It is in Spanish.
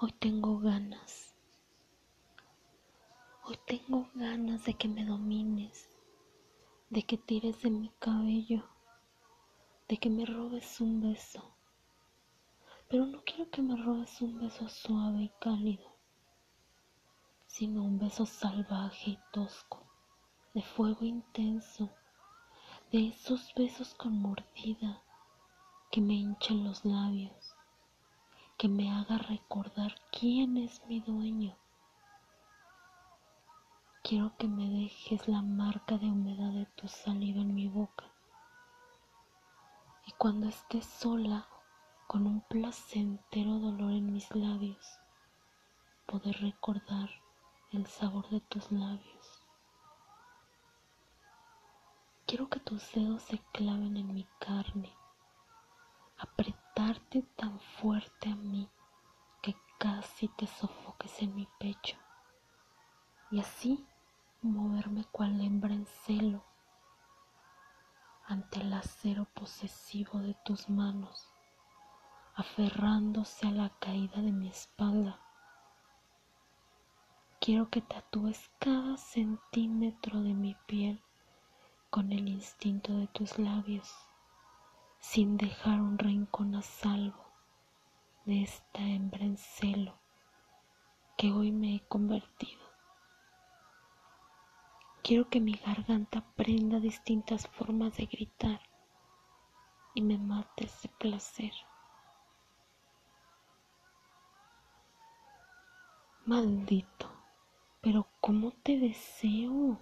Hoy tengo ganas. Hoy tengo ganas de que me domines, de que tires de mi cabello, de que me robes un beso. Pero no quiero que me robes un beso suave y cálido, sino un beso salvaje y tosco, de fuego intenso, de esos besos con mordida que me hinchan los labios, que me haga recordar quién es mi dueño. Quiero que me dejes la marca de humedad de tu saliva en mi boca. Y cuando estés sola, con un placentero dolor en mis labios, poder recordar el sabor de tus labios. Quiero que tus dedos se claven en mi carne tan fuerte a mí que casi te sofoques en mi pecho y así moverme cual hembra en celo ante el acero posesivo de tus manos, aferrándose a la caída de mi espalda. Quiero que tatúes cada centímetro de mi piel con el instinto de tus labios sin dejar un rincón a salvo de esta hembra en celo que hoy me he convertido. Quiero que mi garganta prenda distintas formas de gritar y me mates de placer. Maldito, pero ¿cómo te deseo?